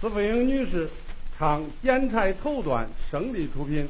司凤英女士唱《剪彩绸缎》，胜利出品。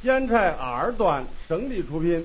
剪柴二段，胜利出品。